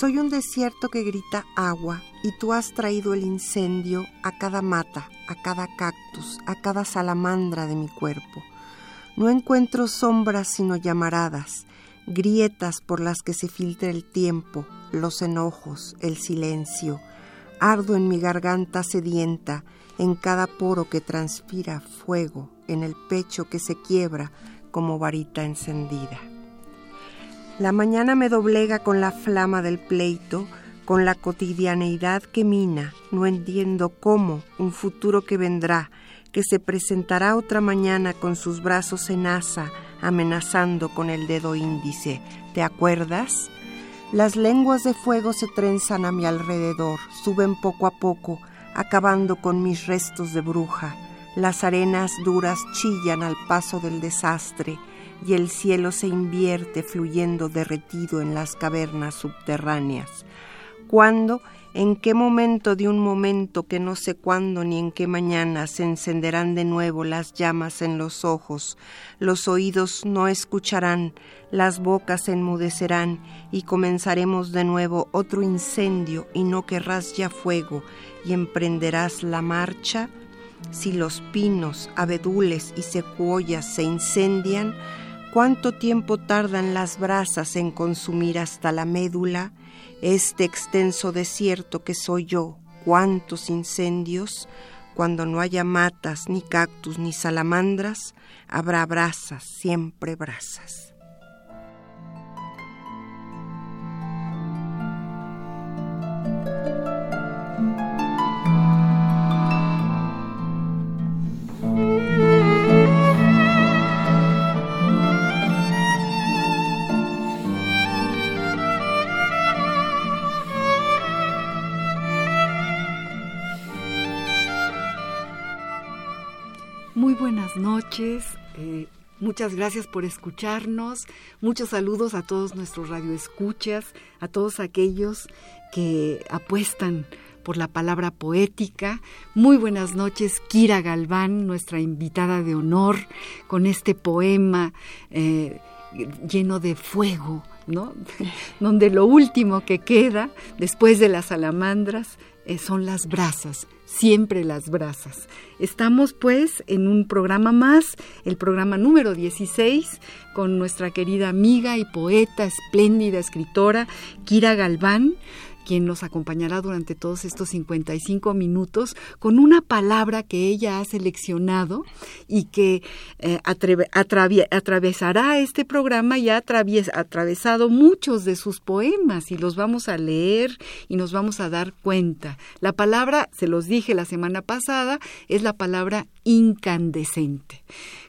Soy un desierto que grita agua y tú has traído el incendio a cada mata, a cada cactus, a cada salamandra de mi cuerpo. No encuentro sombras sino llamaradas, grietas por las que se filtra el tiempo, los enojos, el silencio. Ardo en mi garganta sedienta, en cada poro que transpira fuego, en el pecho que se quiebra como varita encendida. La mañana me doblega con la flama del pleito, con la cotidianeidad que mina, no entiendo cómo un futuro que vendrá, que se presentará otra mañana con sus brazos en asa, amenazando con el dedo índice. ¿Te acuerdas? Las lenguas de fuego se trenzan a mi alrededor, suben poco a poco, acabando con mis restos de bruja. Las arenas duras chillan al paso del desastre, y el cielo se invierte fluyendo derretido en las cavernas subterráneas. ¿Cuándo? ¿En qué momento de un momento que no sé cuándo ni en qué mañana se encenderán de nuevo las llamas en los ojos, los oídos no escucharán, las bocas enmudecerán y comenzaremos de nuevo otro incendio y no querrás ya fuego y emprenderás la marcha? Si los pinos, abedules y secuoyas se incendian, ¿Cuánto tiempo tardan las brasas en consumir hasta la médula este extenso desierto que soy yo? ¿Cuántos incendios? Cuando no haya matas, ni cactus, ni salamandras, habrá brasas, siempre brasas. Noches. eh, muchas gracias por escucharnos. Muchos saludos a todos nuestros radioescuchas, a todos aquellos que apuestan por la palabra poética. Muy buenas noches, Kira Galván, nuestra invitada de honor, con este poema eh, lleno de fuego, ¿no? Donde lo último que queda después de las salamandras eh, son las brasas, siempre las brasas. Estamos pues en un programa más, el programa número 16, con nuestra querida amiga y poeta, espléndida escritora, Kira Galván quien nos acompañará durante todos estos 55 minutos con una palabra que ella ha seleccionado y que eh, atravesará este programa y ha atravesado muchos de sus poemas y los vamos a leer y nos vamos a dar cuenta. La palabra, se los dije la semana pasada, es la palabra incandescente.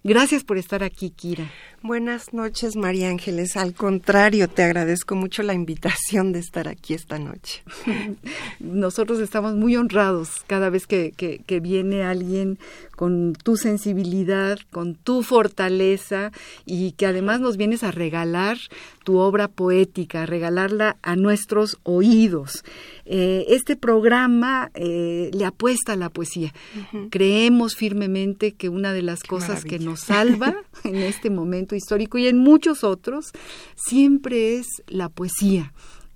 Gracias por estar aquí, Kira. Buenas noches, María Ángeles. Al contrario, te agradezco mucho la invitación de estar aquí esta noche. nosotros estamos muy honrados cada vez que, que, que, viene alguien con tu sensibilidad, con tu fortaleza y que además nos vienes a regalar tu obra poética, a regalarla a nuestros oídos. Eh, este programa eh, le apuesta a la poesía. Uh -huh. Creemos firmemente que una de las Qué cosas maravilla. que nos salva en este momento histórico y en muchos otros siempre es la poesía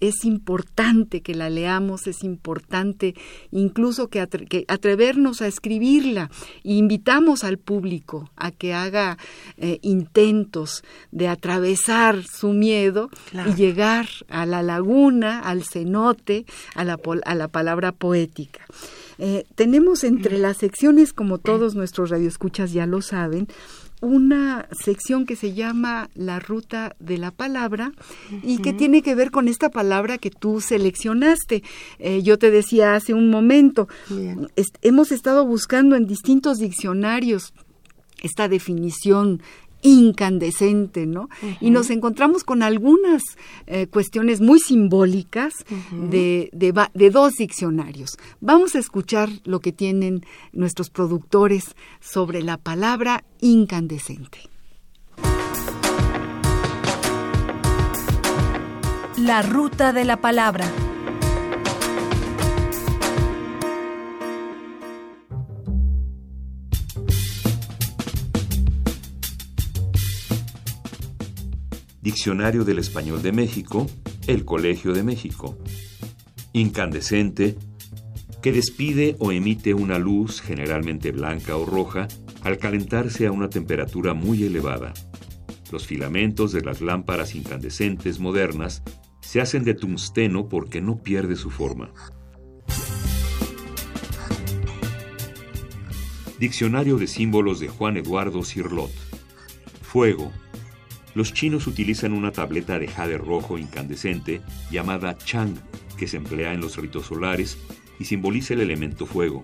es importante que la leamos, es importante incluso que, atre que atrevernos a escribirla. E invitamos al público a que haga eh, intentos de atravesar su miedo claro. y llegar a la laguna, al cenote, a la, a la palabra poética. Eh, tenemos entre las secciones, como todos nuestros radioescuchas ya lo saben, una sección que se llama La Ruta de la Palabra y que tiene que ver con esta palabra que tú seleccionaste. Eh, yo te decía hace un momento, hemos estado buscando en distintos diccionarios esta definición incandescente, ¿no? Y nos encontramos con algunas eh, cuestiones muy simbólicas de, de, dos diccionarios. Vamos a escuchar lo que tienen nuestros productores sobre la palabra incandescente. La ruta de la palabra. Diccionario del Español de México, El Colegio de México. Incandescente, que despide o emite una luz generalmente blanca o roja al calentarse a una temperatura muy elevada. Los filamentos de las lámparas incandescentes modernas se hacen de tungsteno porque no pierde su forma. Diccionario de símbolos de Juan Eduardo Cirlot. Fuego, los chinos utilizan una tableta de jade rojo incandescente llamada Chang, que se emplea en los ritos solares y simboliza el elemento fuego.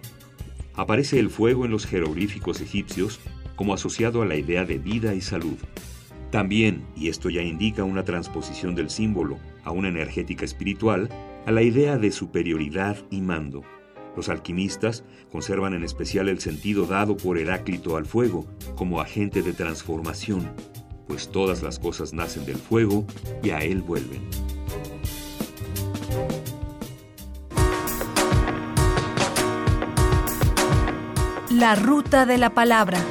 Aparece el fuego en los jeroglíficos egipcios como asociado a la idea de vida y salud. También, y esto ya indica una transposición del símbolo a una energética espiritual, a la idea de superioridad y mando. Los alquimistas conservan en especial el sentido dado por Heráclito al fuego como agente de transformación, pues todas las cosas nacen del fuego y a él vuelven. La ruta de la palabra.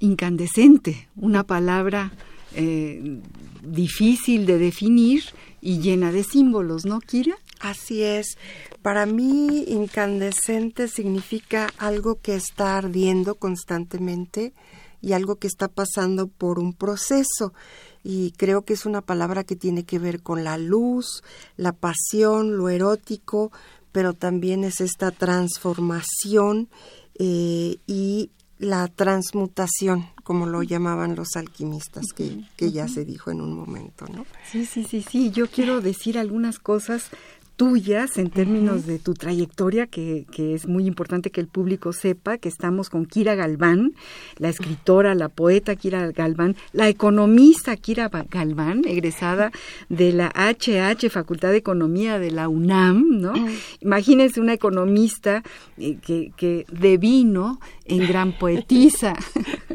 Incandescente, una palabra eh, difícil de definir y llena de símbolos, ¿no, Kira? Así es. Para mí, incandescente significa algo que está ardiendo constantemente y algo que está pasando por un proceso. Y creo que es una palabra que tiene que ver con la luz, la pasión, lo erótico, pero también es esta transformación eh, y la transmutación, como lo llamaban los alquimistas, que, que ya se dijo en un momento, ¿no? Sí, sí, sí, sí. Yo quiero decir algunas cosas tuyas en términos de tu trayectoria, que, que, es muy importante que el público sepa que estamos con Kira Galván, la escritora, la poeta Kira Galván, la economista Kira Galván, egresada de la HH, Facultad de Economía de la UNAM, ¿no? Imagínense una economista eh, que, que devino en gran poetisa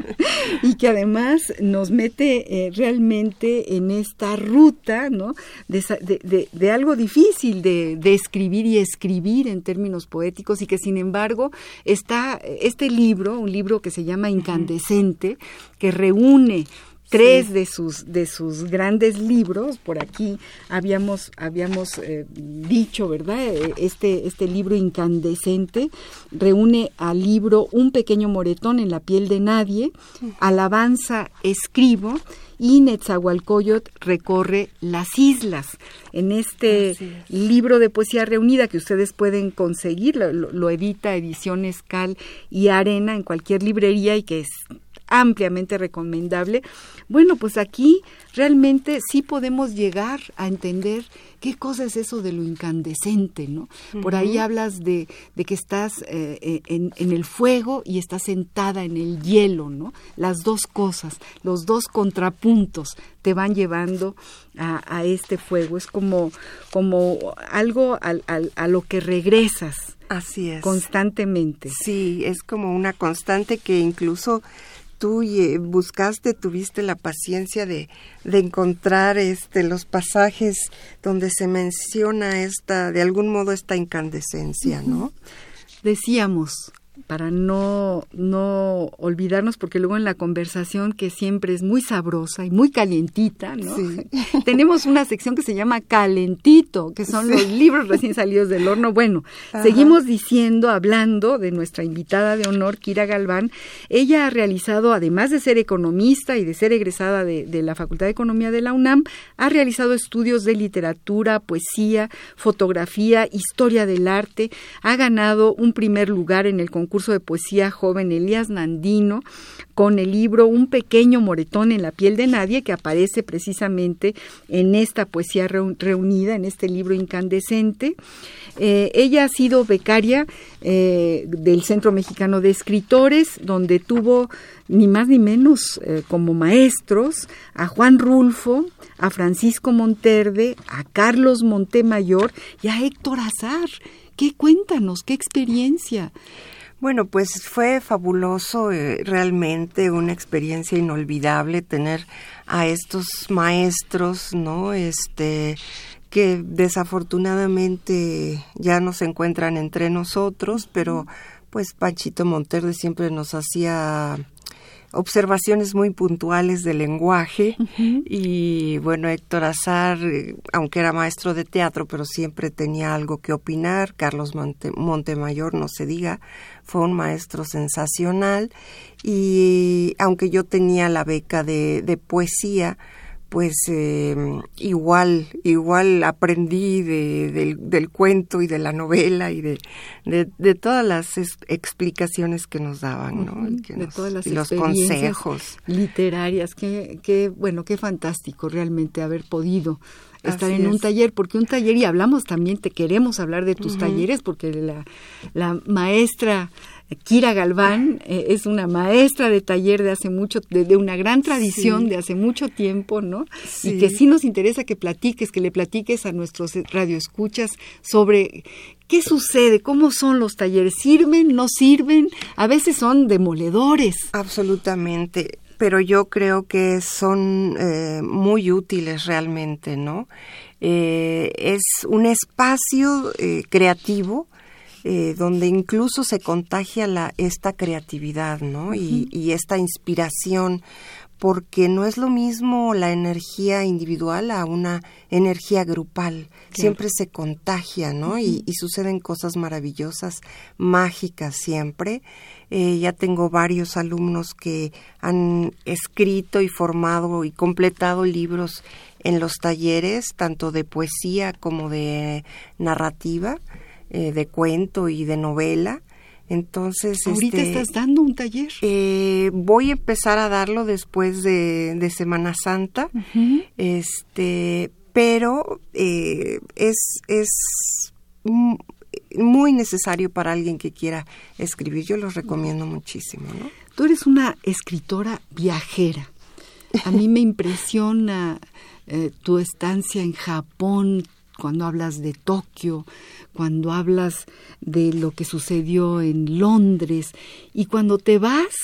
y que además nos mete eh, realmente en esta ruta, ¿no? De, de, de algo difícil, de, escribir y escribir en términos poéticos y que sin embargo está este libro, un libro que se llama Incandescente, que reúne tres de sus de sus grandes libros por aquí habíamos habíamos eh, dicho verdad eh, este este libro incandescente reúne al libro un pequeño moretón en la piel de nadie alabanza escribo y Netzahualcoyot recorre las islas. En este libro de poesía reunida que ustedes pueden conseguir, lo, lo, edita Ediciones Cal y Arena en cualquier librería y que es ampliamente recomendable. Bueno, pues aquí realmente sí podemos llegar a entender qué cosa es eso de lo incandescente, ¿no? Por ahí hablas de, de que estás eh, eh, en, en, el fuego y estás sentada en el hielo, ¿no? Las dos cosas, los dos contrapuntos te van llevando a, a este fuego. Es como, como algo al, al, a lo que regresas. Así es. Constantemente. Sí, es como una constante que incluso tú eh, buscaste, tuviste la paciencia de, de, encontrar este los pasajes donde se menciona esta, de algún modo, esta incandescencia, ¿no? Decíamos, para no, no olvidarnos, porque luego en la conversación, que siempre es muy sabrosa y muy calientita, ¿no? Tenemos una sección que se llama Calentito, que son los libros recién salidos del horno. Bueno, seguimos diciendo, hablando de nuestra invitada de honor, Kira Galván. Ella ha realizado, además de ser economista y de ser egresada de, de la Facultad de Economía de la UNAM, ha realizado estudios de literatura, poesía, fotografía, historia del arte, ha ganado un primer lugar en el concurso de poesía joven Elías Nandino con el libro Un pequeño moretón en la piel de nadie que aparece precisamente en esta poesía reunida, en este libro incandescente. Eh, ella ha sido becaria eh, del Centro Mexicano de Escritores, donde tuvo ni más ni menos eh, como maestros a Juan Rulfo, a Francisco Monterde, a Carlos Montemayor y a Héctor Azar. ¿Qué cuéntanos? ¿Qué experiencia? Bueno, pues fue fabuloso, eh, realmente una experiencia inolvidable tener a estos maestros, ¿no? Este que desafortunadamente ya no se encuentran entre nosotros, pero pues Panchito Monterde siempre nos hacía observaciones muy puntuales del lenguaje. Y bueno, Héctor Azar, eh, aunque era maestro de teatro, pero siempre tenía algo que opinar, Carlos Montemayor, no se diga, fue un maestro sensacional. Y aunque yo tenía la beca de, de poesía, pues eh, igual, igual aprendí de, del, cuento y de la novela y de, de, todas las explicaciones que nos daban, ¿no? de todas las y los consejos literarias. Qué, qué, bueno, qué fantástico realmente haber podido estar en un taller, porque un taller, y hablamos también, te queremos hablar de tus talleres, porque la, la maestra Kira Galván eh, es una maestra de taller de hace mucho, de, una gran tradición de hace mucho tiempo, ¿no? Y que sí nos interesa que platiques, que le platiques a nuestros radioescuchas sobre qué sucede, cómo son los talleres, sirven, no sirven, a veces son demoledores. Absolutamente, pero yo creo que son eh, muy útiles realmente, ¿no? Eh, es un espacio creativo eh, donde incluso se contagia la, esta creatividad, ¿no? y, esta inspiración, porque no es lo mismo la energía individual a una energía grupal. Siempre se contagia, ¿no? y, suceden cosas maravillosas, mágicas siempre. Eh, ya tengo varios alumnos que han escrito y formado y completado libros en los talleres, tanto de poesía como de narrativa. Eh, de cuento y de novela. Entonces, ahorita este, estás dando un taller. Eh, voy a empezar a darlo después de, Semana Santa. Este, pero eh, es es muy necesario para alguien que quiera escribir. Yo los recomiendo muchísimo, ¿no? Tú eres una escritora viajera. A mí me impresiona tu estancia en Japón, cuando hablas de Tokio, cuando hablas de lo que sucedió en Londres y cuando te vas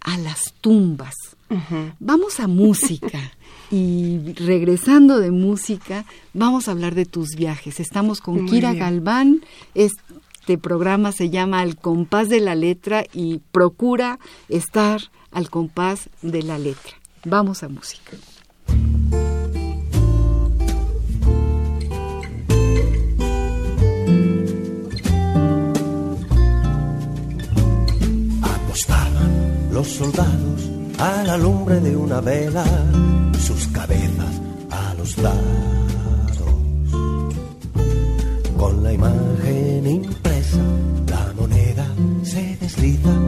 a las tumbas. Vamos a música. Y regresando de música, vamos a hablar de tus viajes. Estamos con Kira Galván. Este programa se llama Al compás de la letra y procura estar al compás de la letra. Vamos a música. Los soldados a la lumbre de una vela, sus cabezas a los lados. Con la imagen impresa, la moneda se desliza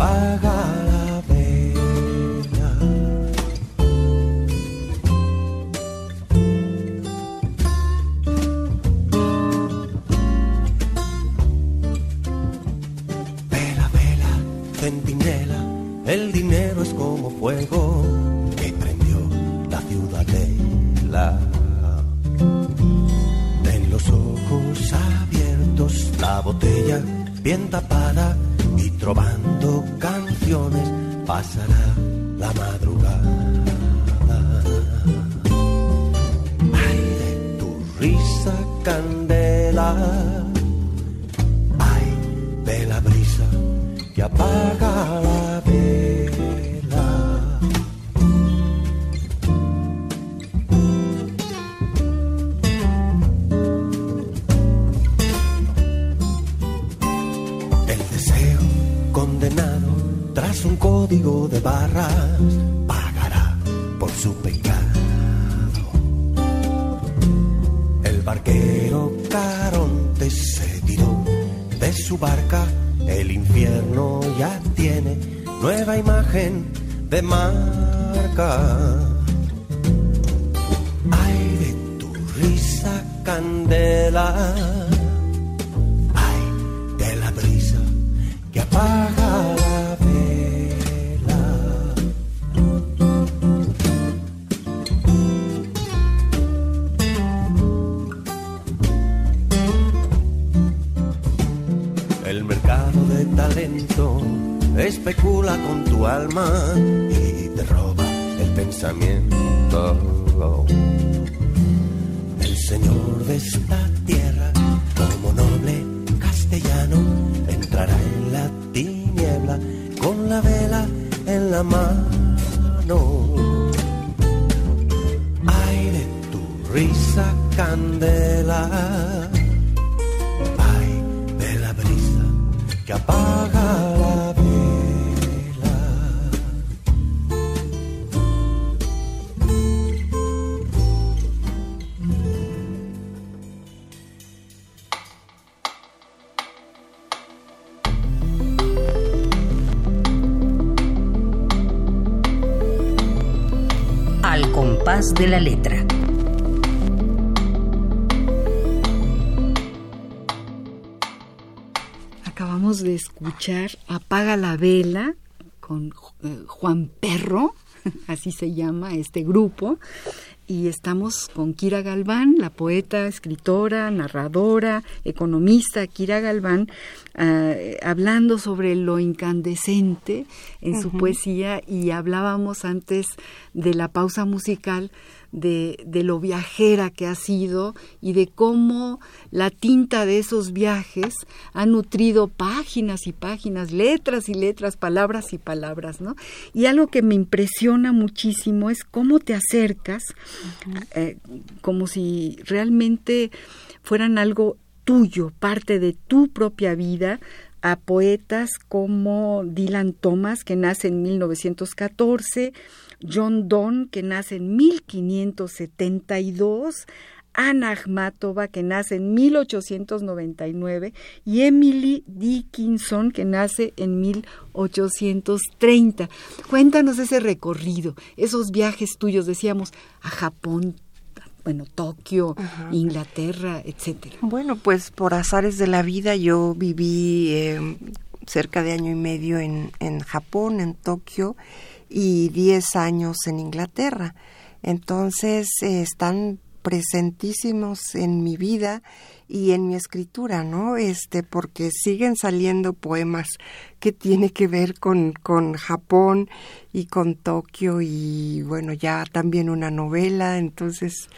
que apaga nueva imagen de marca. Ay de tu risa candela, ay de la brisa que apaga y te roba el pensamiento. Escuchar Apaga la vela con eh, Juan Perro, así se llama este grupo, y estamos con Kira Galván, la poeta, escritora, narradora, economista Kira Galván, ah, hablando sobre lo incandescente en su poesía. Y hablábamos antes de la pausa musical de, de lo viajera que ha sido y de cómo la tinta de esos viajes ha nutrido páginas y páginas, letras y letras, palabras y palabras, ¿no? Y algo que me impresiona muchísimo es cómo te acercas, eh, como si realmente fueran algo tuyo, parte de tu propia vida, a poetas como Dylan Thomas, que nace en 1914, John Donne, que nace en 1572, Ana Akhmatova, que nace en 1899, y Emily Dickinson, que nace en 1830. Cuéntanos ese recorrido, esos viajes tuyos, decíamos, a Japón, bueno, Tokio, Inglaterra, etcétera. Bueno, pues por azares de la vida yo viví eh, cerca de año y medio en, en Japón, en Tokio, y 10 años en Inglaterra. Entonces eh, están presentísimos en mi vida y en mi escritura, ¿no? Este, porque siguen saliendo poemas que tiene que ver con, con Japón y con Tokio y bueno, ya también una novela, entonces,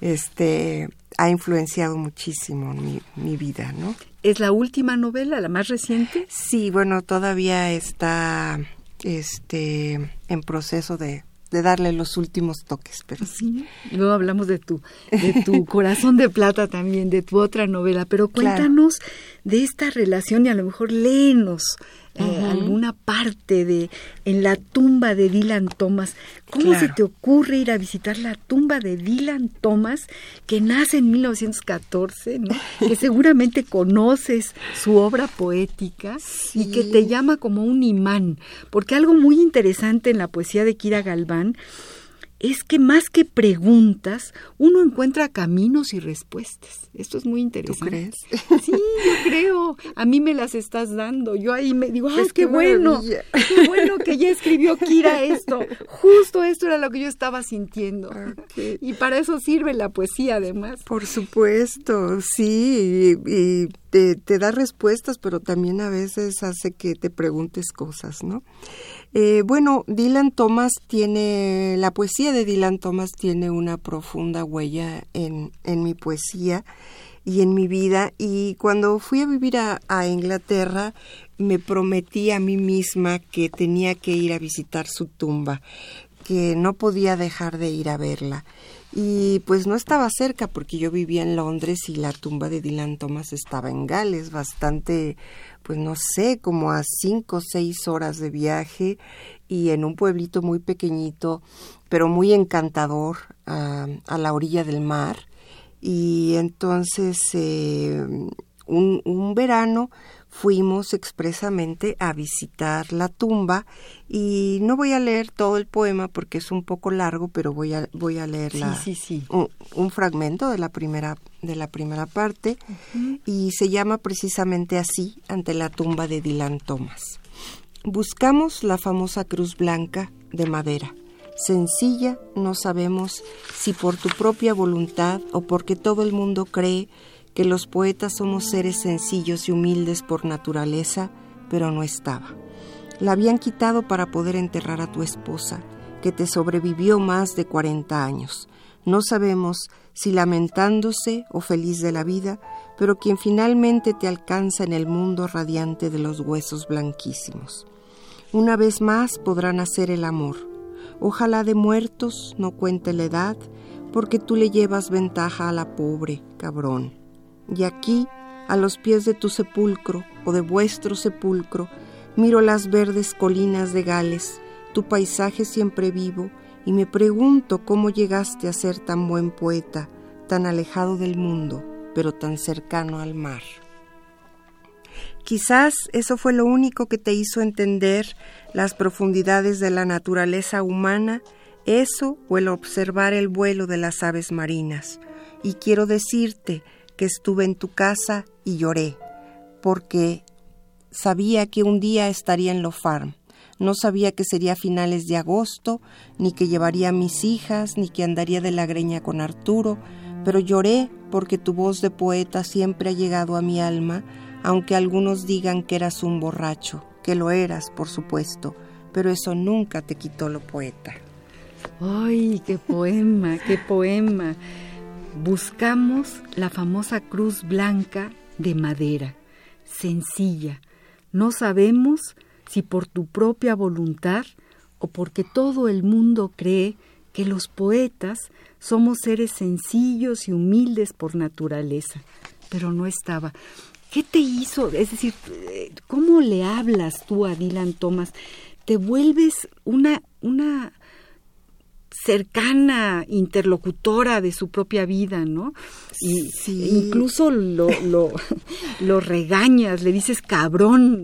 este, ha influenciado muchísimo mi, mi vida, ¿no? ¿Es la última novela, la más reciente? Sí, bueno, todavía está, este, en proceso de, de darle los últimos toques, pero sí. Luego hablamos de tu, de tu corazón de plata también, de tu otra novela, pero cuéntanos de esta relación y a lo mejor léenos eh, alguna parte de en la tumba de Dylan Thomas. ¿Cómo se te ocurre ir a visitar la tumba de Dylan Thomas, que nace en 1914, ¿no? que seguramente conoces su obra poética y que te llama como un imán? Porque algo muy interesante en la poesía de Kira Galván es que más que preguntas, uno encuentra caminos y respuestas. Esto es muy interesante. crees? Sí, yo creo. A mí me las estás dando. Yo ahí me digo, ¡ay, Pues qué, qué bueno! ¡Qué bueno que ya escribió Kira esto! Justo esto era lo que yo estaba sintiendo. Y para eso sirve la poesía, además. Por supuesto, sí, y, y te, te, da respuestas, pero también a veces hace que te preguntes cosas, ¿no? Eh, bueno, Dylan Thomas tiene, la poesía de Dylan Thomas tiene una profunda huella en, en mi poesía y en mi vida. Y cuando fui a vivir a, a, Inglaterra, me prometí a mí misma que tenía que ir a visitar su tumba, que no podía dejar de ir a verla. Y pues no estaba cerca porque yo vivía en Londres y la tumba de Dylan Thomas estaba en Gales, bastante, pues no sé, como a cinco o seis horas de viaje y en un pueblito muy pequeñito, pero muy encantador, a, la orilla del mar. Y entonces eh, un, un, verano fuimos expresamente a visitar la tumba y no voy a leer todo el poema porque es un poco largo, pero voy a voy a leer la, sí, sí, un, un, fragmento de la primera de la primera parte uh -huh. y se llama precisamente así ante la tumba de Dylan Thomas. Buscamos la famosa cruz blanca de madera sencilla, no sabemos si por tu propia voluntad o porque todo el mundo cree que los poetas somos seres sencillos y humildes por naturaleza, pero no estaba. La habían quitado para poder enterrar a tu esposa, que te sobrevivió más de 40 años. No sabemos si lamentándose o feliz de la vida, pero quien finalmente te alcanza en el mundo radiante de los huesos blanquísimos. Una vez más podrá nacer el amor, Ojalá de muertos no cuente la edad, porque tú le llevas ventaja a la pobre, cabrón. Y aquí, a los pies de tu sepulcro, o de vuestro sepulcro, miro las verdes colinas de Gales, tu paisaje siempre vivo, y me pregunto cómo llegaste a ser tan buen poeta, tan alejado del mundo, pero tan cercano al mar. Quizás eso fue lo único que te hizo entender las profundidades de la naturaleza humana, eso o el observar el vuelo de las aves marinas. Y quiero decirte que estuve en tu casa y lloré, porque sabía que un día estaría en Lo Farm. No sabía que sería finales de agosto, ni que llevaría a mis hijas, ni que andaría de la greña con Arturo, pero lloré porque tu voz de poeta siempre ha llegado a mi alma, aunque algunos digan que eras un borracho, que lo eras, por supuesto, pero eso nunca te quitó lo poeta. ¡Ay, qué poema, qué poema! Buscamos la famosa cruz blanca de madera, sencilla. No sabemos si por tu propia voluntad o porque todo el mundo cree que los poetas somos seres sencillos y humildes por naturaleza, pero no estaba. ¿Qué te hizo? Es decir, ¿cómo le hablas tú a Dylan Thomas? Te vuelves una, una cercana interlocutora de su propia vida, ¿no? Y sí. incluso lo, lo, lo, regañas, le dices cabrón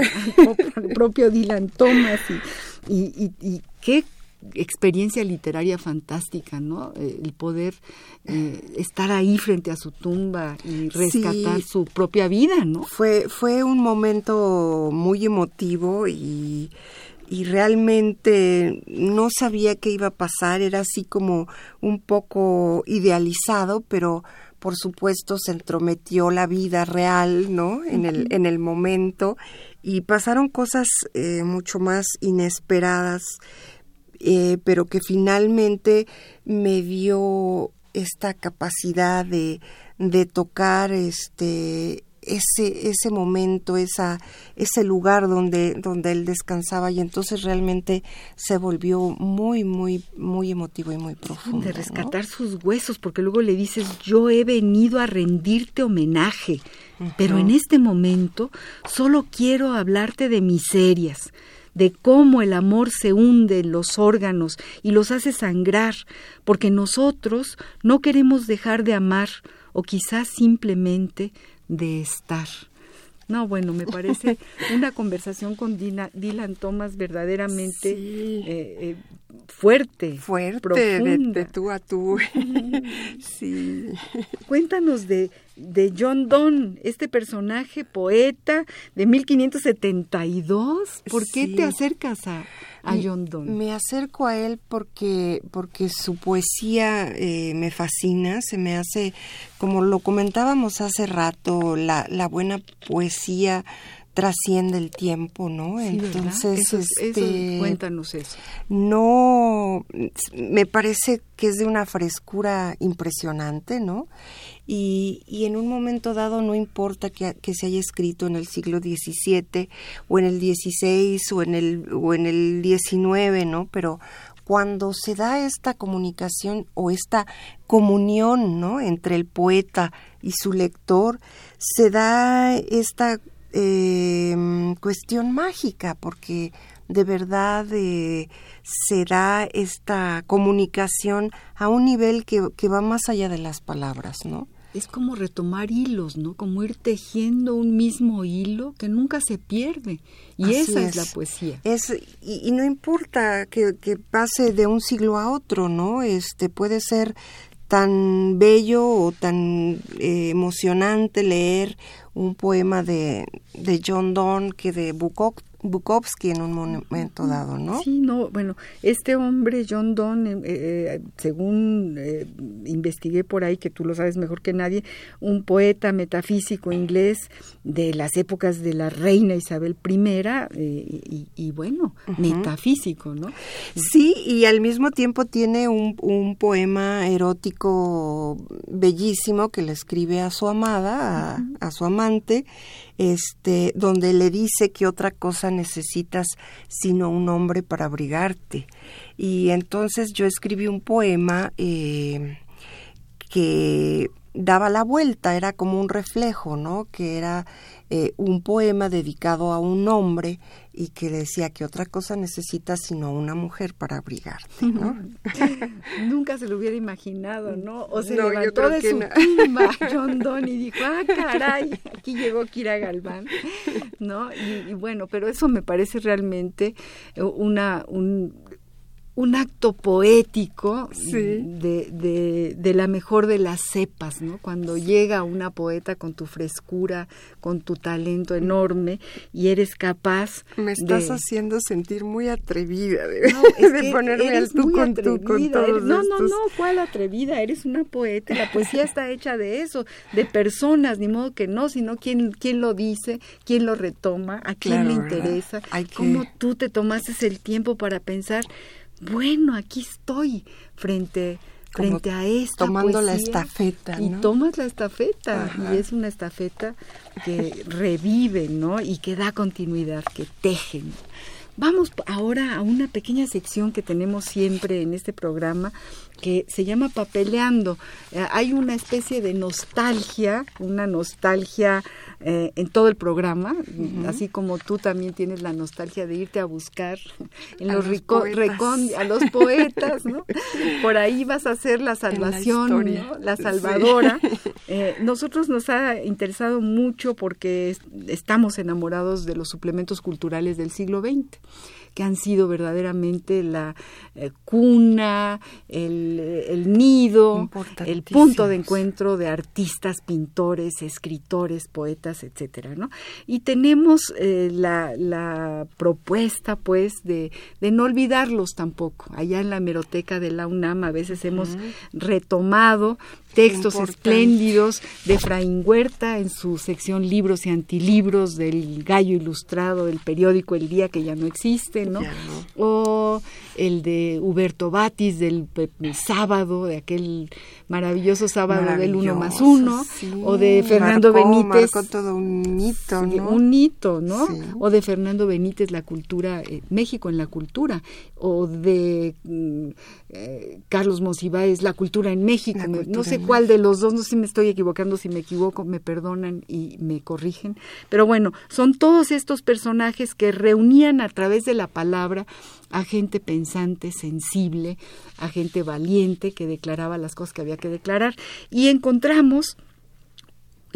al propio Dylan Thomas y, y, y, y qué experiencia literaria fantástica, ¿no? Eh, el poder eh, estar ahí frente a su tumba y rescatar sí, su propia vida, ¿no? Fue, fue un momento muy emotivo y, y realmente no sabía qué iba a pasar, era así como un poco idealizado, pero por supuesto se entrometió la vida real, ¿no? En el, en el momento y pasaron cosas eh, mucho más inesperadas eh, pero que finalmente me dio esta capacidad de, de tocar este ese ese momento esa ese lugar donde donde él descansaba y entonces realmente se volvió muy muy muy emotivo y muy profundo de rescatar ¿no? sus huesos porque luego le dices yo he venido a rendirte homenaje uh -huh. pero en este momento solo quiero hablarte de miserias de cómo el amor se hunde en los órganos y los hace sangrar, porque nosotros no queremos dejar de amar o quizás simplemente de estar. No, bueno, me parece una conversación con Dina, Dylan Thomas verdaderamente sí. eh, eh, fuerte, fuerte, profunda. De, de, tú a tú. sí. Cuéntanos de de John Donne, este personaje poeta de 1572. ¿Por qué te acercas a, John Donne? Me acerco a él porque, porque su poesía eh, me fascina, se me hace, como lo comentábamos hace rato, la, la buena poesía trasciende el tiempo, ¿no? Entonces, este, cuéntanos eso. No, me parece que es de una frescura impresionante, ¿no? Y, y en un momento dado no importa que, que, se haya escrito en el siglo XVII o en el XVI o en el, o en el XIX, ¿no? Pero cuando se da esta comunicación o esta comunión, ¿no? Entre el poeta y su lector, se da esta eh, cuestión mágica, porque de verdad eh, se da esta comunicación a un nivel que, va más allá de las palabras, ¿no? Es como retomar hilos, ¿no? Como ir tejiendo un mismo hilo que nunca se pierde. Y esa es. la poesía. Es, y, no importa que, que, pase de un siglo a otro, ¿no? Este puede ser tan bello o tan eh, emocionante leer un poema de, de John Donne que de Bukowski Bukowski en un momento dado, ¿no? Sí, no, bueno, este hombre, John Donne, eh, eh, según eh, investigué por ahí, que tú lo sabes mejor que nadie, un poeta metafísico inglés de las épocas de la reina Isabel I, y, bueno, metafísico, ¿no? Sí, y al mismo tiempo tiene un, un poema erótico bellísimo que le escribe a su amada, a su amante, este, donde le dice que otra cosa necesitas sino un hombre para abrigarte. Y entonces yo escribí un poema eh, que daba la vuelta, era como un reflejo, ¿no? Que era eh, un poema dedicado a un hombre y que decía que otra cosa necesitas sino una mujer para abrigarte, ¿no? Nunca se lo hubiera imaginado, ¿no? O se levantó de su tumba John Donne y dijo, ah, caray, aquí llegó Kira Galván, ¿no? Y, y bueno, pero eso me parece realmente una, un, un acto poético de, de, la mejor de las cepas, ¿no? Cuando llega una poeta con tu frescura, con tu talento enorme y eres capaz Me estás haciendo sentir muy atrevida de, ponerme al tú con tú con todos No, no, no, ¿cuál atrevida? Eres una poeta, la poesía está hecha de eso, de personas, ni modo que no, sino quién, quién lo dice, quién lo retoma, a quién le interesa, cómo tú te tomaste el tiempo para pensar bueno, aquí estoy frente frente a esta tomando la estafeta y tomas la estafeta y es una estafeta que revive no y que da continuidad que teje vamos ahora a una pequeña sección que tenemos siempre en este programa que se llama papeleando. Eh, hay una especie de nostalgia una nostalgia eh, en todo el programa, así como tú también tienes la nostalgia de irte a buscar en los, a los poetas, ¿no? Por ahí vas a ser la salvación, la, salvadora. Eh, nosotros nos ha interesado mucho porque estamos enamorados de los suplementos culturales del siglo XX que han sido verdaderamente la eh, cuna, el, nido, el punto de encuentro de artistas, pintores, escritores, poetas, etcétera, ¿no? Y tenemos eh, la, la, propuesta, pues, de, de, no olvidarlos tampoco. Allá en la hemeroteca de la UNAM a veces hemos retomado textos espléndidos de Fraín Huerta en su sección libros y antilibros del Gallo Ilustrado del periódico El Día que ya no existe, ¿no? O el de Huberto Batis del sábado, de aquel maravilloso sábado del uno más uno, o de Fernando Benítez. todo un hito, ¿no? Un hito, ¿no? O de Fernando Benítez, la cultura, eh, México en la cultura, o de mm, eh, Carlos Monsiváis, la cultura en México. no sé cuál de los dos, no sé si me estoy equivocando, si me equivoco, me perdonan y me corrigen. Pero bueno, son todos estos personajes que reunían a través de la palabra a gente pensante, sensible, a gente valiente que declaraba las cosas que había que declarar. Y encontramos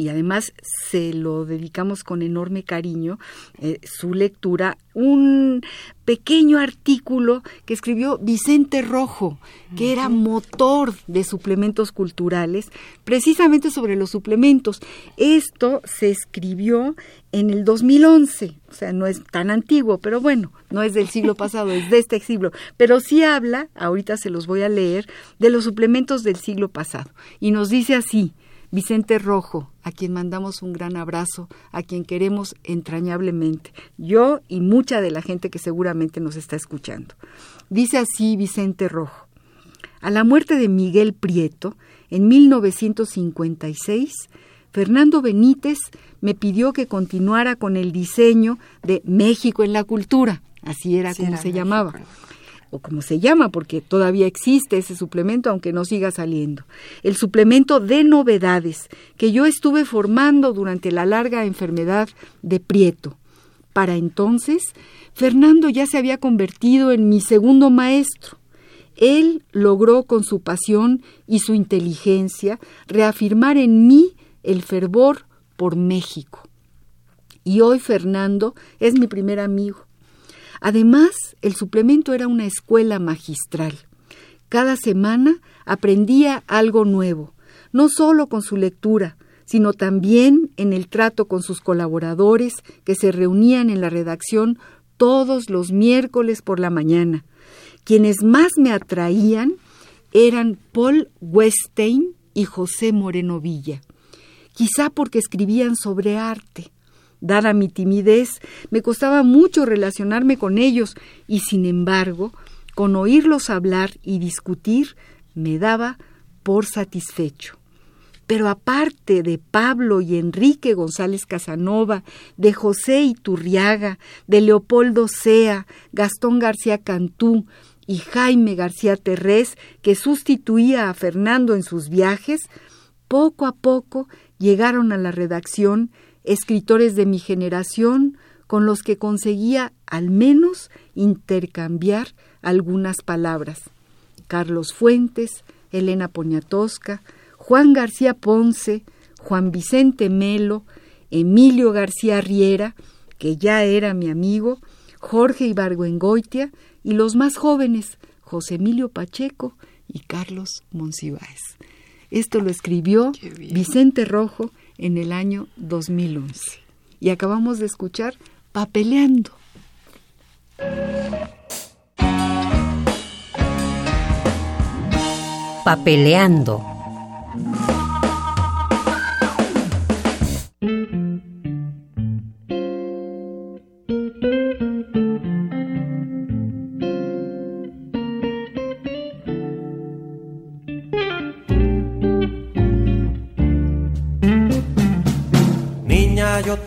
y además se lo dedicamos con enorme cariño, eh, su lectura, un pequeño artículo que escribió Vicente Rojo, que era motor de suplementos culturales, precisamente sobre los suplementos. Esto se escribió en el 2011, o sea, no es tan antiguo, pero bueno, no es del siglo pasado, es de este siglo, pero sí habla, ahorita se los voy a leer, de los suplementos del siglo pasado. Y nos dice así, Vicente Rojo, a quien mandamos un gran abrazo, a quien queremos entrañablemente, yo y mucha de la gente que seguramente nos está escuchando. Dice así Vicente Rojo, a la muerte de Miguel Prieto, en 1956, Fernando Benítez me pidió que continuara con el diseño de México en la cultura, así era como se llamaba o como se llama, porque todavía existe ese suplemento, aunque no siga saliendo. El suplemento de novedades que yo estuve formando durante la larga enfermedad de Prieto. Para entonces, Fernando ya se había convertido en mi segundo maestro. Él logró con su pasión y su inteligencia reafirmar en mí el fervor por México. Y hoy Fernando es mi primer amigo Además, el suplemento era una escuela magistral. Cada semana aprendía algo nuevo, no solo con su lectura, sino también en el trato con sus colaboradores que se reunían en la redacción todos los miércoles por la mañana. Quienes más me atraían eran Paul Westein y José Moreno Villa, quizá porque escribían sobre arte. Dada mi timidez, me costaba mucho relacionarme con ellos y, sin embargo, con oírlos hablar y discutir, me daba por satisfecho. Pero aparte de Pablo y Enrique González Casanova, de José Iturriaga, de Leopoldo Sea, Gastón García Cantú y Jaime García Terrés, que sustituía a Fernando en sus viajes, poco a poco llegaron a la redacción escritores de mi generación con los que conseguía al menos intercambiar algunas palabras. Carlos Fuentes, Elena Poniatowska, Juan García Ponce, Juan Vicente Melo, Emilio García Riera, que ya era mi amigo, Jorge Ibargüengoitia y los más jóvenes, José Emilio Pacheco y Carlos Monsiváis. Esto lo escribió Vicente Rojo en el año 2011. Y acabamos de escuchar Papeleando. Papeleando.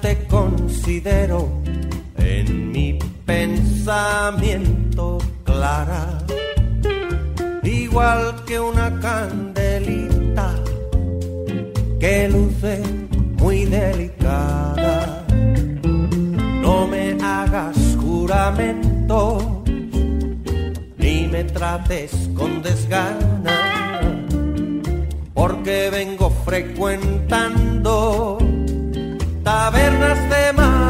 Te considero en mi pensamiento clara, igual que una candelita que luce muy delicada. No me hagas juramento ni me trates con desgana, porque vengo frecuentando tabernas de mala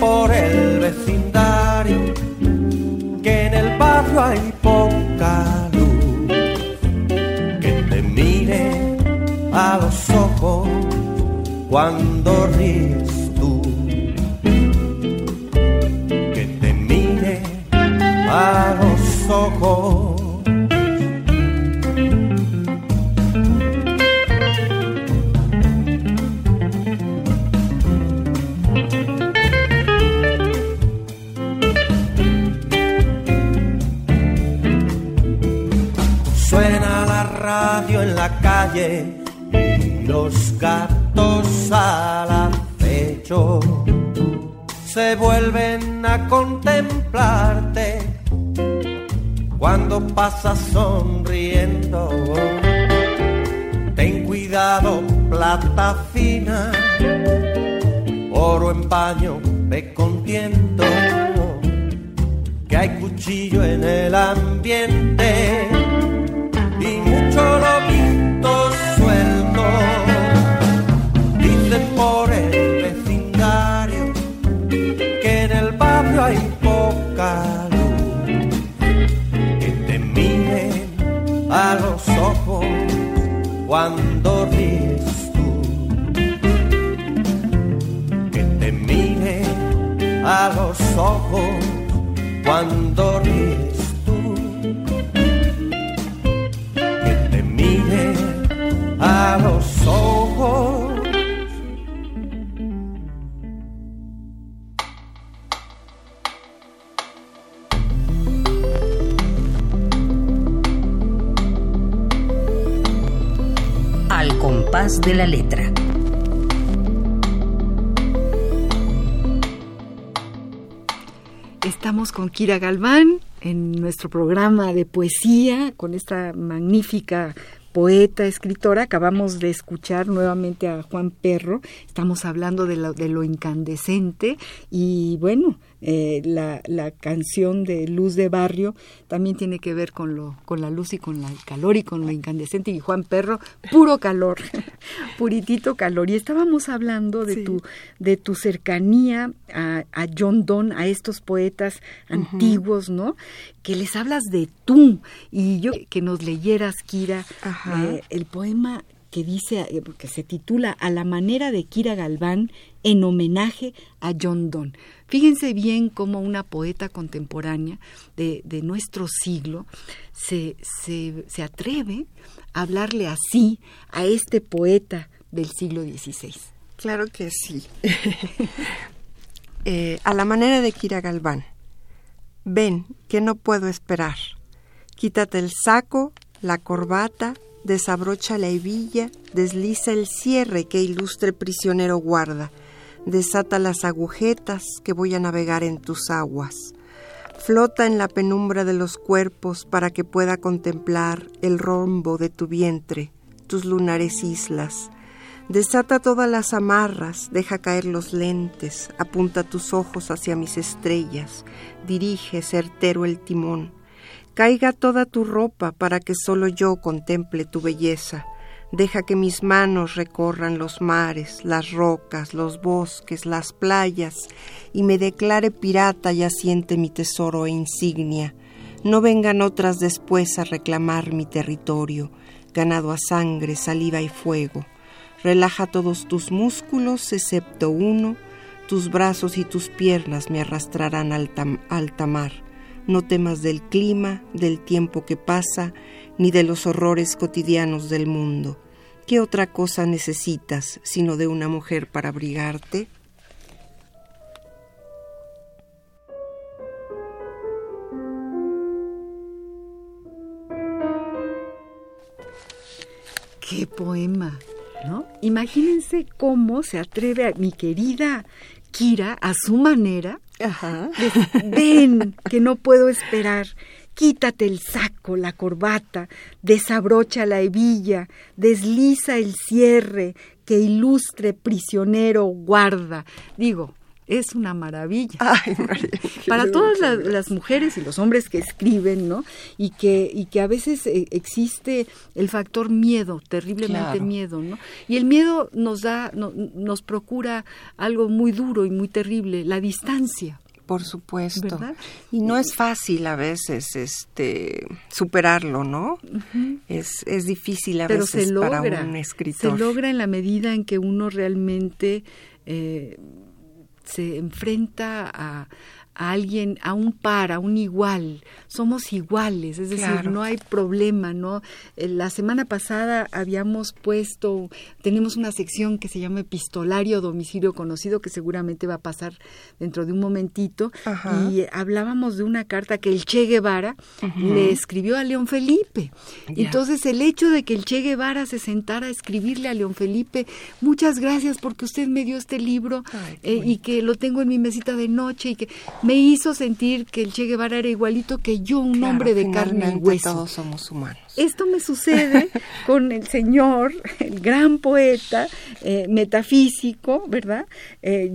por el vecindario que en el barrio hay poca luz. Que te mire a los ojos cuando ríes acecho se vuelven a contemplarte cuando pasas sonriendo. Ten cuidado, plata fina, oro en paño, ve con tiento, que hay cuchillo en el ambiente y mucho lobito de la letra. Estamos con Kira Galván en nuestro programa de poesía con esta magnífica poeta, escritora. Acabamos de escuchar nuevamente a Juan Perro. Estamos hablando de lo incandescente y bueno, eh, la, la, canción de Luz de Barrio también tiene que ver con, lo, con la luz y con la, el calor y con lo incandescente. Y Juan Perro, puro calor, puritito calor. Y estábamos hablando de, sí. tu, de tu cercanía a, a, John Donne, a estos poetas uh -huh. antiguos, ¿no? Que les hablas de tú. Y yo que nos leyeras, Kira, eh, el poema que dice, eh, se titula A la manera de Kira Galván en homenaje a John Donne. Fíjense bien cómo una poeta contemporánea de, de nuestro siglo se, se, se, atreve a hablarle así a este poeta del siglo XVI. Claro que sí. eh, a la manera de Kira Galván. Ven, que no puedo esperar. Quítate el saco, la corbata, desabrocha la hebilla, desliza el cierre que ilustre prisionero guarda desata las agujetas que voy a navegar en tus aguas. Flota en la penumbra de los cuerpos para que pueda contemplar el rombo de tu vientre, tus lunares islas. Desata todas las amarras, deja caer los lentes, apunta tus ojos hacia mis estrellas, dirige certero el timón. Caiga toda tu ropa para que solo yo contemple tu belleza Deja que mis manos recorran los mares, las rocas, los bosques, las playas, y me declare pirata y asiente mi tesoro e insignia. No vengan otras después a reclamar mi territorio, ganado a sangre, saliva y fuego. Relaja todos tus músculos, excepto uno, tus brazos y tus piernas me arrastrarán al alta mar. No temas del clima, del tiempo que pasa, ni de los horrores cotidianos del mundo. ¿Qué otra cosa necesitas sino de una mujer para abrigarte? ¡Qué poema! ¿No? Imagínense cómo se atreve a mi querida Kira a su manera. Ajá. Ven, que no puedo esperar quítate el saco, la corbata, desabrocha la hebilla, desliza el cierre, que ilustre prisionero guarda. Digo, es una maravilla. Ay, María, Para todas las, las, mujeres y los hombres que escriben, ¿no? Y que, y que a veces eh, existe el factor miedo, terriblemente Claro. miedo, ¿no? Y el miedo nos da, no- nos procura algo muy duro y muy terrible, la distancia. Por supuesto. ¿Verdad? Y no es fácil a veces este superarlo, ¿no? es, es difícil a Pero veces se logra, para un escritor. Se logra en la medida en que uno realmente eh, se enfrenta a, a alguien, a un par, a un igual. Somos iguales, es decir, no hay problema, ¿no? Eh, La semana pasada habíamos puesto, tenemos una sección que se llama Epistolario Domicilio Conocido, que seguramente va a pasar dentro de un momentito, Ajá. y hablábamos de una carta que el Che Guevara le escribió a León Felipe. Entonces, el hecho de que el Che Guevara se sentara a escribirle a León Felipe, muchas gracias porque usted me dio este libro Ay, eh, y que lo tengo en mi mesita de noche y que me hizo sentir que el Che Guevara era igualito que yo, un Claro, hombre de carne y hueso. Todos somos humanos. Esto me sucede con el señor, el gran poeta eh, metafísico, ¿verdad? Eh,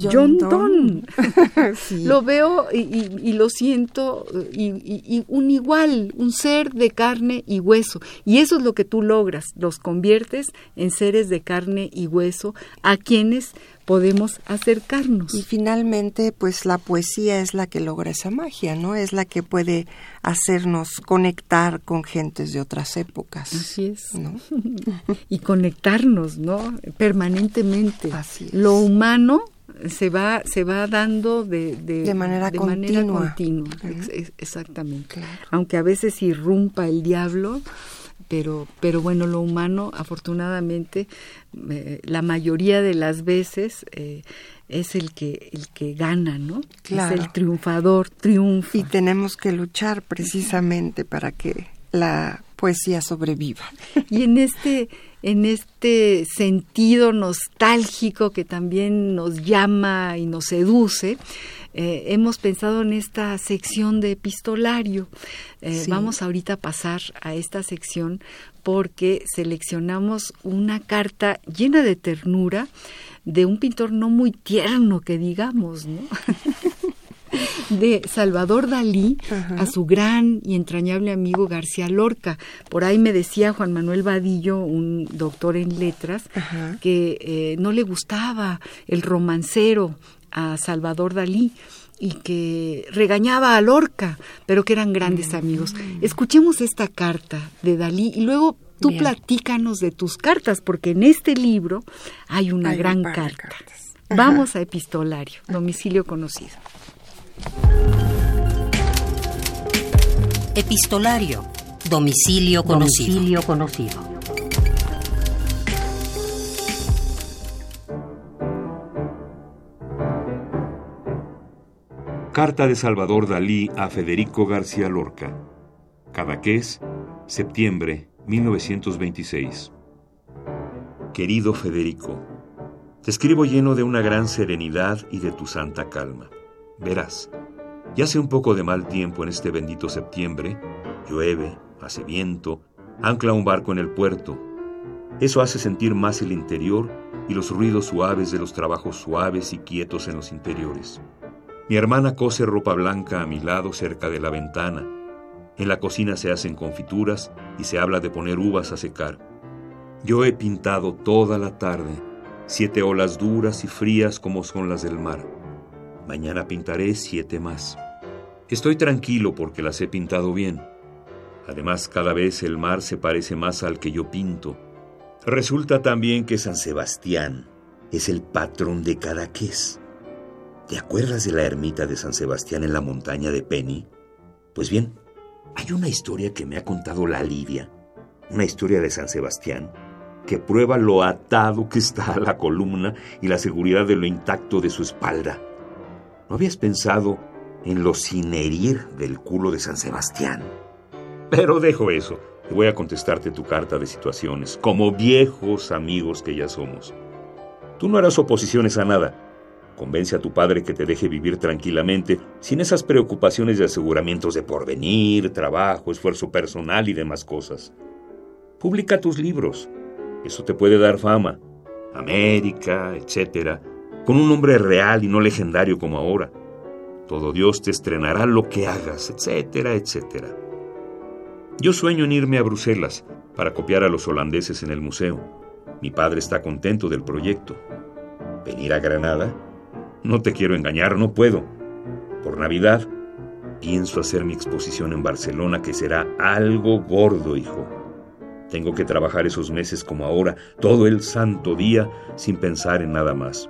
John, John Donne. Sí. Lo veo y, y- y lo siento, eh, y un igual, un ser de carne y hueso. Y eso es lo que tú logras, los conviertes en seres de carne y hueso a quienes podemos acercarnos. Y finalmente, pues la poesía es la que logra esa magia, ¿no? Es la que puede hacernos conectar con gentes de otras épocas. Así es. ¿no? y conectarnos, ¿no? Permanentemente. Así es. Lo humano se va se va dando de, de, De manera continua. continua. Ujú. Ex- ex- exactamente. Claro. Aunque a veces irrumpa el diablo, pero pero bueno, lo humano, afortunadamente, eh, la mayoría de las veces eh, es el que el que gana, ¿no? Claro. Es el triunfador, triunfa. Y tenemos que luchar precisamente para que la poesía sobreviva. Y en este, en este sentido nostálgico que también nos llama y nos seduce, eh, hemos pensado en esta sección de epistolario. Eh, Sí. Vamos ahorita a pasar a esta sección porque seleccionamos una carta llena de ternura de un pintor no muy tierno que digamos, ¿no? de Salvador Dalí a su gran y entrañable amigo García Lorca. Por ahí me decía Juan Manuel Vadillo, un doctor en letras, Ajá. que eh, no le gustaba el romancero a Salvador Dalí y que regañaba a Lorca, pero que eran grandes amigos. Escuchemos esta carta de Dalí y luego tú Bien. platícanos de tus cartas, porque en este libro hay una Hay gran carta. Vamos a epistolario, domicilio conocido. Epistolario. Domicilio conocido. Domicilio conocido. Carta de Salvador Dalí a Federico García Lorca. Cadaqués, septiembre 1926. Querido Federico, te escribo lleno de una gran serenidad y de tu santa calma. Verás, ya hace un poco de mal tiempo en este bendito septiembre, llueve, hace viento, ancla un barco en el puerto. Eso hace sentir más el interior y los ruidos suaves de los trabajos suaves y quietos en los interiores. Mi hermana cose ropa blanca a mi lado cerca de la ventana. En la cocina se hacen confituras y se habla de poner uvas a secar. Yo he pintado toda la tarde, siete olas duras y frías como son las del mar. Mañana pintaré siete más. Estoy tranquilo porque las he pintado bien. Además, cada vez el mar se parece más al que yo pinto. Resulta también que San Sebastián es el patrón de Cadaqués. ¿Te acuerdas de la ermita de San Sebastián en la montaña de Penny? Pues bien, hay una historia que me ha contado la Lidia, una historia de San Sebastián, que prueba lo atado que está a la columna y la seguridad de lo intacto de su espalda. ¿No habías pensado en lo sin herir del culo de San Sebastián? Pero dejo eso. voy a contestarte tu carta de situaciones, como viejos amigos que ya somos. Tú no harás oposiciones a nada. Convence a tu padre que te deje vivir tranquilamente, sin esas preocupaciones de aseguramientos de porvenir, trabajo, esfuerzo personal y demás cosas. Publica tus libros. Eso te puede dar fama. América, etc. Con un nombre real y no legendario como ahora. Todo Dios te estrenará lo que hagas, etcétera, etcétera. Yo sueño en irme a Bruselas para copiar a los holandeses en el museo. Mi padre está contento del proyecto. ¿Venir a Granada? No te quiero engañar, no puedo. Por Navidad, pienso hacer mi exposición en Barcelona, que será algo gordo, hijo. Tengo que trabajar esos meses como ahora, todo el santo día, sin pensar en nada más.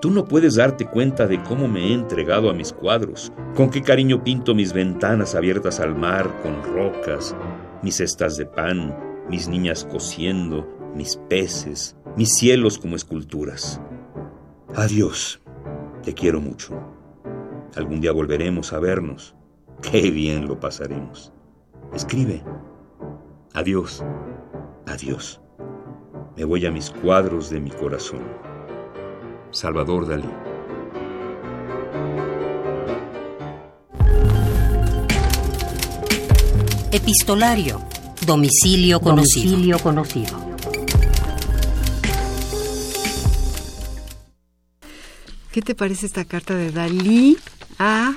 Tú no puedes darte cuenta de cómo me he entregado a mis cuadros, con qué cariño pinto mis ventanas abiertas al mar con rocas, mis cestas de pan, mis niñas cosiendo, mis peces, mis cielos como esculturas. Adiós, te quiero mucho. Algún día volveremos a vernos. Qué bien lo pasaremos. Escribe. Adiós, adiós. Me voy a mis cuadros de mi corazón. Salvador Dalí. Epistolario. Domicilio conocido. Domicilio conocido. ¿Qué te parece esta carta de Dalí a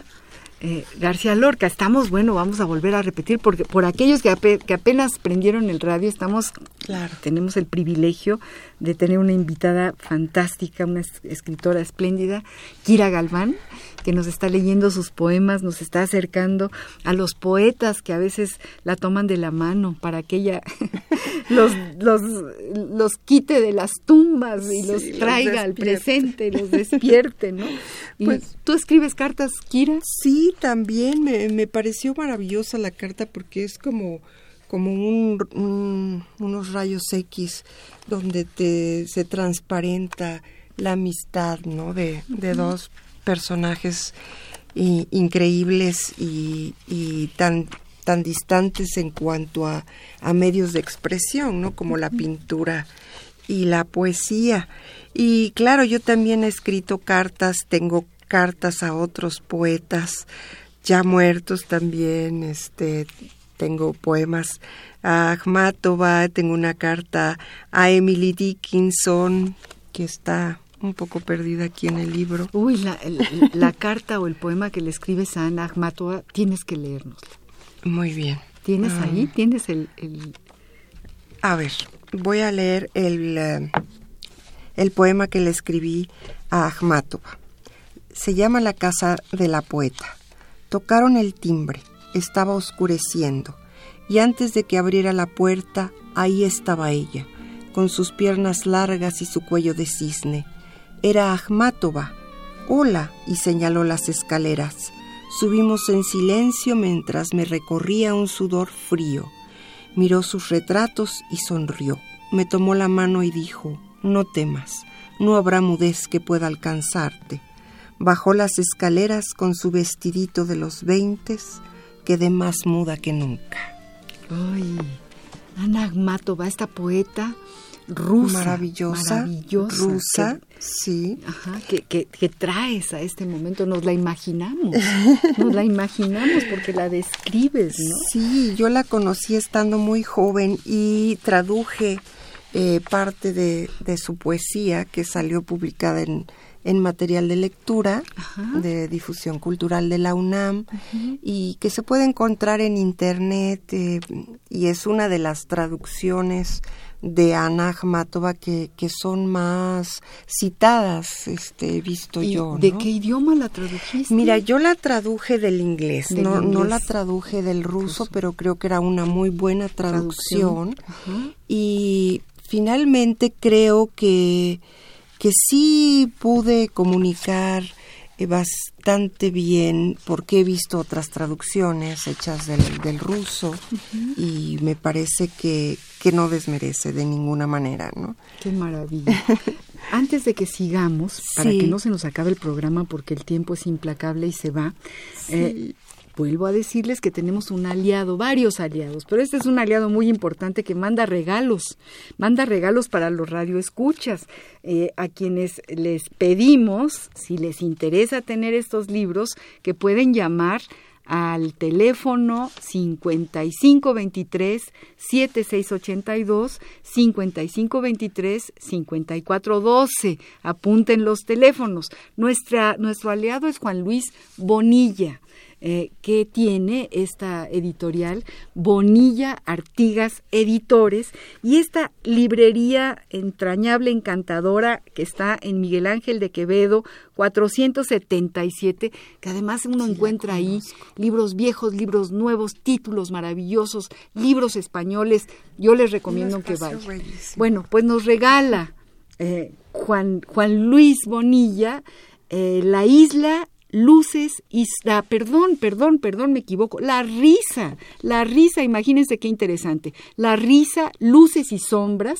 eh, García Lorca? Estamos, bueno, vamos a volver a repetir, porque por aquellos que, ape- que apenas prendieron el radio, estamos, Claro. tenemos el privilegio de tener una invitada fantástica, una es- escritora espléndida, Kira Galván, que nos está leyendo sus poemas, nos está acercando a los poetas que a veces la toman de la mano para que ella los, los, los quite de las tumbas y Sí, los los traiga al presente, los despierte, ¿no? Y Pues- tú escribes cartas, Kira. Sí, también me, me pareció maravillosa la carta porque es como, como un, un- unos rayos X donde te, se transparenta la amistad, ¿no? De, de dos personajes increíbles y, y tan tan distantes en cuanto a, a medios de expresión, ¿no? Como la pintura y la poesía. Y claro, yo también he escrito cartas, tengo cartas a otros poetas ya muertos también, este tengo poemas a Akhmatova, tengo una carta a Emily Dickinson que está un poco perdida aquí en el libro. Uy, la, carta o el poema que le escribes a Ana Akhmatova, tienes que leérnoslo. Muy bien. ¿Tienes Ah. ahí? ¿Tienes el, el- A ver, voy a leer el, eh, el poema que le escribí a Akhmatova. Se llama La casa de la poeta. Tocaron el timbre, estaba oscureciendo, y antes de que abriera la puerta, ahí estaba ella, con sus piernas largas y su cuello de cisne. Era Akhmatova. Hola, y señaló las escaleras. Subimos en silencio mientras me recorría un sudor frío. Miró sus retratos y sonrió. Me tomó la mano y dijo, No temas, no habrá mudez que pueda alcanzarte. Bajó las escaleras con su vestidito de los veintes, quedé más muda que nunca. Ay, Ana Akhmatova, esta poeta rusa. maravillosa, maravillosa, rusa, sí. Ajá, que, que, que traes a este momento, nos la imaginamos, nos la imaginamos porque la describes, ¿no? Sí, yo la conocí estando muy joven y traduje eh, parte de, de su poesía que salió publicada en, en material de lectura de difusión cultural de la UNAM y que se puede encontrar en internet eh, y es una de las traducciones de Ana Akhmatova que, que son más citadas, este, he visto ¿Y yo. ¿De ¿no? qué idioma la tradujiste? Mira, yo la traduje del inglés, Del no, no la traduje del ruso, pero creo que era una muy buena traducción. Y finalmente creo que, que sí pude comunicar eh, bastante bien, porque he visto otras traducciones hechas del, del ruso y me parece que, que no desmerece de ninguna manera, ¿no? Qué maravilla. Antes de que sigamos, para Sí. que no se nos acabe el programa porque el tiempo es implacable y se va, eh, vuelvo a decirles que tenemos un aliado, varios aliados, pero este es un aliado muy importante que manda regalos, manda regalos para los radioescuchas, eh, a quienes les pedimos, si les interesa tener estos libros, que pueden llamar al teléfono 5523 7682 5523 5412. Apunten los teléfonos. Nuestra, nuestro aliado es Juan Luis Bonilla. Eh, que tiene esta editorial, Bonilla Artigas Editores, y esta librería entrañable, encantadora, que está en Miguel Ángel de Quevedo, 477, que además uno encuentra ahí libros viejos, libros nuevos, títulos maravillosos, libros españoles. Yo les recomiendo que vayan. Bueno, pues nos regala eh, Juan, Juan Luis Bonilla eh, La isla luces y la, perdón, perdón, perdón, me equivoco, la risa, la risa, imagínense qué interesante, la risa, luces y sombras,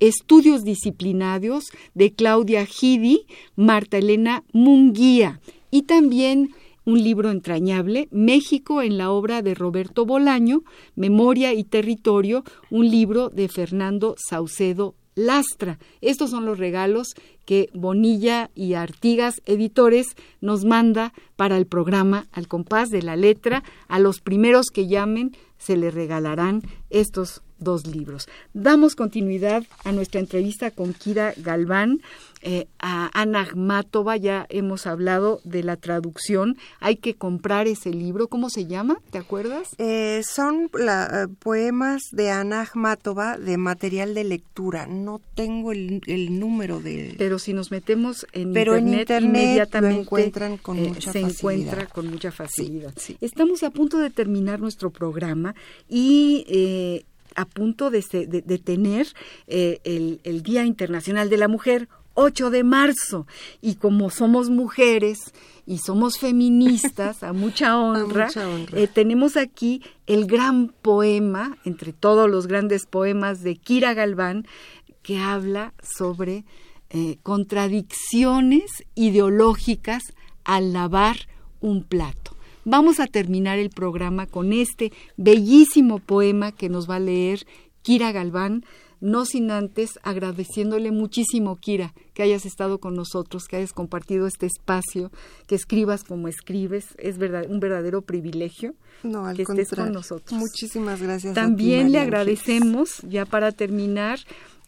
estudios disciplinarios de Claudia Gidi, Marta Elena Munguía y también un libro entrañable, México en la obra de Roberto Bolaño, Memoria y Territorio, un libro de Fernando Saucedo Lastra. Estos son los regalos que Bonilla y Artigas Editores nos manda para el programa Al compás de la letra. A los primeros que llamen se les regalarán estos dos libros. Damos continuidad a nuestra entrevista con Kira Galván. Eh, a Ana ya hemos hablado de la traducción. Hay que comprar ese libro. ¿Cómo se llama? ¿Te acuerdas? Eh, son eh, poemas de Ana Akhmatova de material de lectura. No tengo el, número de. Pero si nos metemos en Pero internet, en internet inmediatamente encuentran con mucha se facilidad. encuentra con mucha facilidad. Estamos a punto de terminar nuestro programa y a punto de, de, tener el, el Día Internacional de la Mujer 8 de marzo. Y como somos mujeres y somos feministas, a mucha honra, eh, tenemos aquí el gran poema, entre todos los grandes poemas de Kira Galván, que habla sobre eh, contradicciones ideológicas al lavar un plato. Vamos a terminar el programa con este bellísimo poema que nos va a leer Kira Galván no sin antes agradeciéndole muchísimo, Kira, que hayas estado con nosotros, que hayas compartido este espacio, que escribas como escribes, es verdad, un verdadero privilegio no, que estés con nosotros. Muchísimas gracias. También le agradecemos, ya para terminar,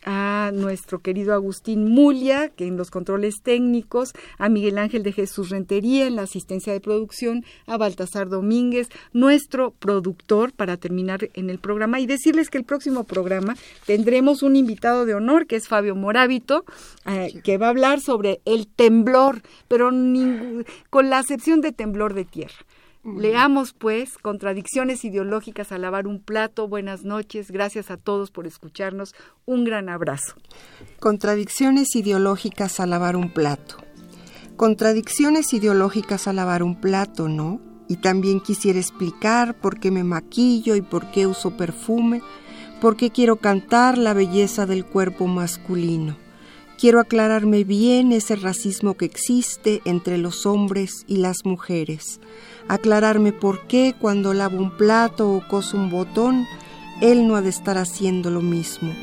a nuestro querido Agustín Mulia, que en los controles técnicos, a Miguel Ángel de Jesús Rentería en la asistencia de producción, a Baltasar Domínguez, nuestro productor, para terminar en el programa y decirles que el próximo programa tendremos un invitado de honor, que es Fabio Morábito, eh, que va a hablar sobre el temblor, pero con la acepción de temblor de tierra. Leamos, pues, Contradicciones ideológicas a lavar un plato. Buenas noches. Gracias a todos por escucharnos. Un gran abrazo. Contradicciones ideológicas a lavar un plato. Contradicciones ideológicas a lavar un plato, ¿no? Y también quisiera explicar por qué me maquillo y por qué uso perfume, por qué quiero cantar la belleza del cuerpo masculino. Quiero aclararme bien ese racismo que existe entre los hombres y las mujeres aclararme por qué cuando lavo un plato o coso un botón, él no ha de estar haciendo lo mismo.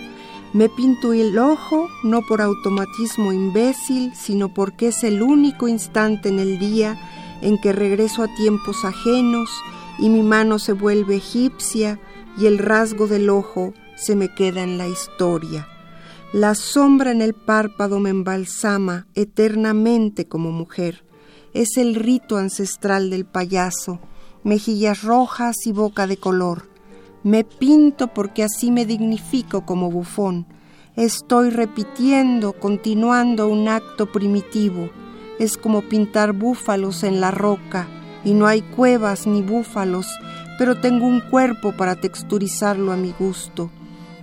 Me pinto el ojo no por automatismo imbécil, sino porque es el único instante en el día en que regreso a tiempos ajenos y mi mano se vuelve egipcia y el rasgo del ojo se me queda en la historia. La sombra en el párpado me embalsama eternamente como mujer es el rito ancestral del payaso, mejillas rojas y boca de color. Me pinto porque así me dignifico como bufón. Estoy repitiendo, continuando un acto primitivo. Es como pintar búfalos en la roca, y no hay cuevas ni búfalos, pero tengo un cuerpo para texturizarlo a mi gusto.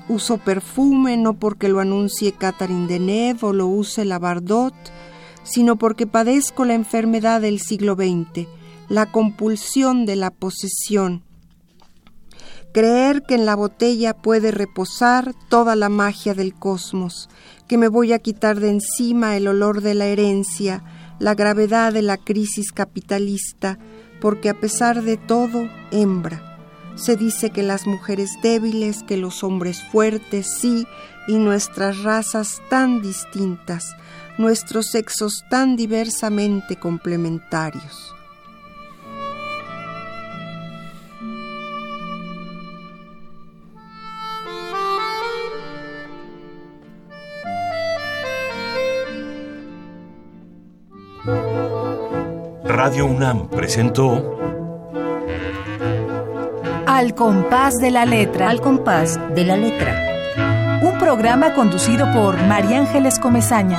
Uso perfume no porque lo anuncie Catherine Deneuve o lo use la Bardot, sino porque padezco la enfermedad del siglo XX, la compulsión de la posesión. Creer que en la botella puede reposar toda la magia del cosmos, que me voy a quitar de encima el olor de la herencia, la gravedad de la crisis capitalista, porque a pesar de todo, hembra. Se dice que las mujeres débiles, que los hombres fuertes, sí, y nuestras razas tan distintas, nuestros sexos tan diversamente complementarios. Radio UNAM presentó Al compás de la letra. Al compás de la letra. Un programa conducido por María Ángeles Comezaña.